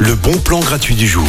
le bon plan gratuit du jour.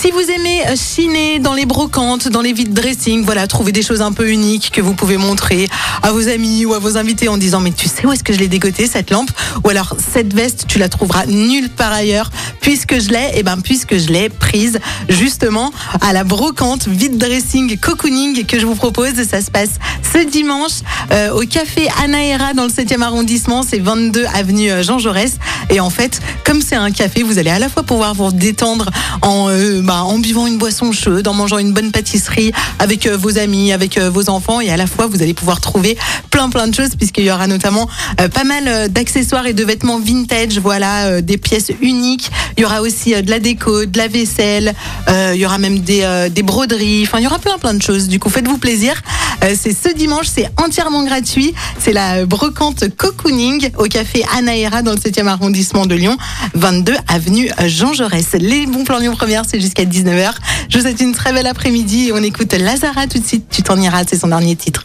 Si vous aimez chiner dans les brocantes, dans les vides dressing, voilà, trouver des choses un peu uniques que vous pouvez montrer à vos amis ou à vos invités en disant mais tu sais où est-ce que je l'ai dégotée cette lampe? Ou alors cette veste tu la trouveras nulle part ailleurs. Puisque je l'ai et ben puisque je l'ai prise justement à la brocante vide dressing cocooning que je vous propose. Ça se passe ce dimanche euh, au café Anaera dans le 7e arrondissement. C'est 22 avenue euh, Jean Jaurès. Et en fait comme c'est café vous allez à la fois pouvoir vous détendre en euh, bah, en buvant une boisson chaude, en mangeant une bonne pâtisserie avec euh, vos amis, avec euh, vos enfants et à la fois vous allez pouvoir trouver plein plein de choses puisqu'il y aura notamment pas mal d'accessoires et de vêtements vintage, voilà, des pièces uniques. Il y aura aussi euh, de la déco, de la vaisselle, euh, il y aura même des, euh, des broderies, enfin il y aura plein plein de choses. Du coup faites-vous plaisir. C'est ce dimanche, c'est entièrement gratuit. C'est la brocante cocooning au café Anaera dans le 7e arrondissement de Lyon, 22 avenue Jean Jaurès. Les bons plans Lyon Première, c'est jusqu'à 19h. Je vous souhaite une très belle après-midi et on écoute Lazara tout de suite. Tu t'en iras, c'est son dernier titre.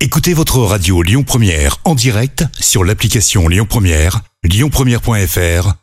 Écoutez votre radio Lyon Première en direct sur l'application Lyon Première, lyonpremière.fr